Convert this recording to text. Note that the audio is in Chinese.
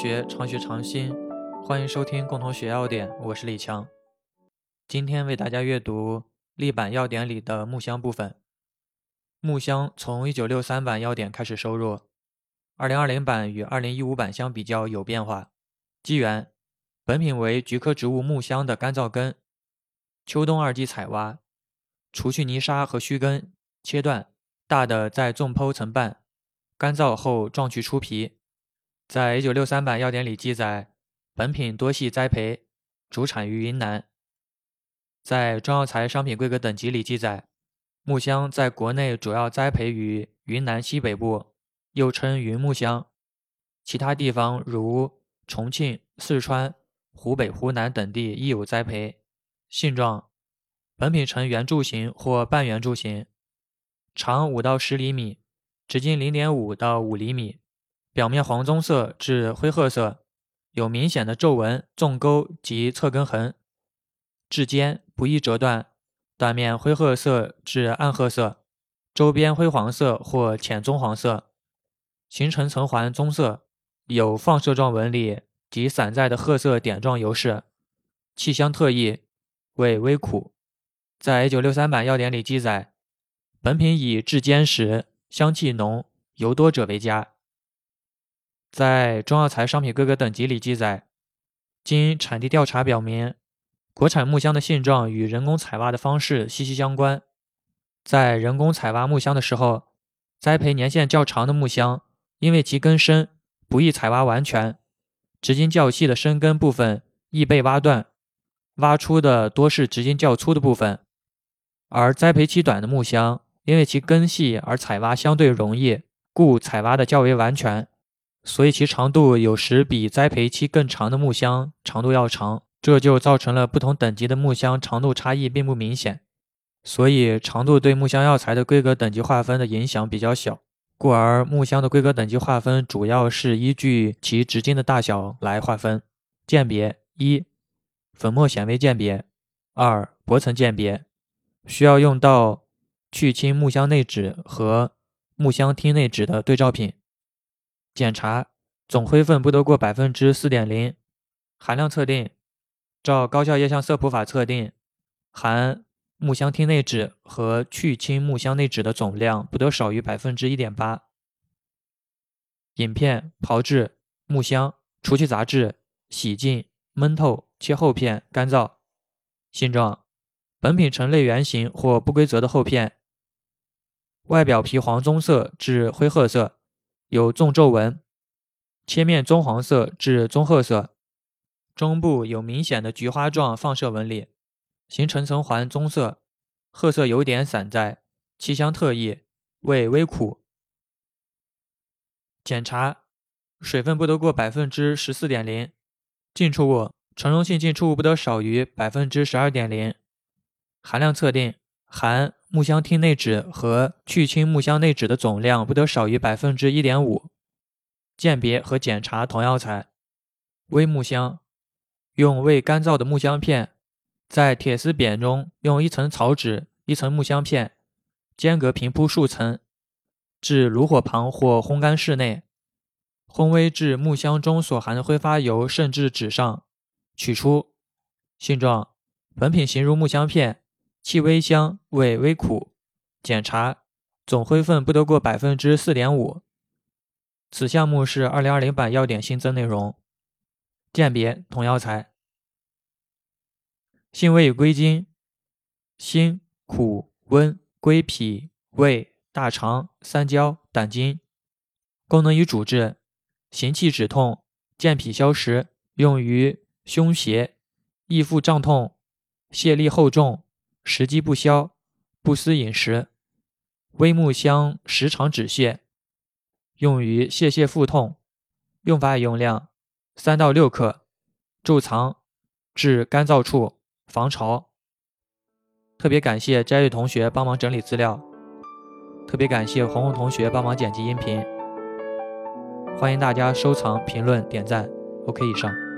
学常学常新，欢迎收听共同学要点，我是李强。今天为大家阅读立版要点里的木箱部分。木箱从1963版要点开始收入，2020版与2015版相比较有变化。基源：本品为菊科植物木箱的干燥根，秋冬二季采挖，除去泥沙和须根，切断，大的再纵剖层瓣，干燥后撞去出皮。在一九六三版要点里记载，本品多系栽培，主产于云南。在中药材商品规格等级里记载，木香在国内主要栽培于云南西北部，又称云木香。其他地方如重庆、四川、湖北、湖南等地亦有栽培。性状：本品呈圆柱形或半圆柱形，长五到十厘米，直径零点五到五厘米。表面黄棕色至灰褐色，有明显的皱纹、纵沟及侧根痕，质坚不易折断。断面灰褐色至暗褐色，周边灰黄色或浅棕黄色，形成层环棕色，有放射状纹理及散在的褐色点状油饰。气香特异，味微苦。在一九六三版要点里记载，本品以质坚实、香气浓、油多者为佳。在中药材商品各个等级里记载，经产地调查表明，国产木香的性状与人工采挖的方式息息相关。在人工采挖木香的时候，栽培年限较长的木香，因为其根深，不易采挖完全，直径较细的深根部分易被挖断，挖出的多是直径较粗的部分；而栽培期短的木香，因为其根细而采挖相对容易，故采挖的较为完全。所以其长度有时比栽培期更长的木箱长度要长，这就造成了不同等级的木箱长度差异并不明显。所以长度对木箱药材的规格等级划分的影响比较小，故而木箱的规格等级划分主要是依据其直径的大小来划分。鉴别：一、粉末显微鉴别；二、薄层鉴别。需要用到去清木箱内纸和木箱烃内纸的对照品。检查总灰分不得过百分之四点零，含量测定，照高效液相色谱法测定，含木香烃内酯和去氢木香内酯的总量不得少于百分之一点八。饮片炮制木香，除去杂质，洗净，闷透，切厚片，干燥。性状：本品呈类圆形或不规则的厚片，外表皮黄棕色至灰褐色。有纵皱纹，切面棕黄色至棕褐色，中部有明显的菊花状放射纹理，形成层环棕色，褐色有点散在，气香特异，味微苦。检查水分不得过百分之十四点零，浸出物成溶性浸出物不得少于百分之十二点零，含量测定含。木香烃内酯和去氢木香内酯的总量不得少于百分之一点五。鉴别和检查同药材。微木香，用未干燥的木香片，在铁丝扁中用一层草纸、一层木香片，间隔平铺数层，至炉火旁或烘干室内，烘微至木香中所含的挥发油渗至纸上，取出。性状：本品形如木香片。气微香，味微苦。检查总灰分不得过百分之四点五。此项目是二零二零版要点新增内容。鉴别同药材。性味与归经：辛、苦、温，归脾、胃、大肠、三焦、胆经。功能与主治：行气止痛，健脾消食，用于胸胁、易腹胀痛、泄力厚重。食积不消，不思饮食，微木香时常止泻，用于泄泻腹痛。用法与用量：三到六克，贮藏，至干燥处，防潮。特别感谢斋月同学帮忙整理资料，特别感谢红红同学帮忙剪辑音频。欢迎大家收藏、评论、点赞。OK，以上。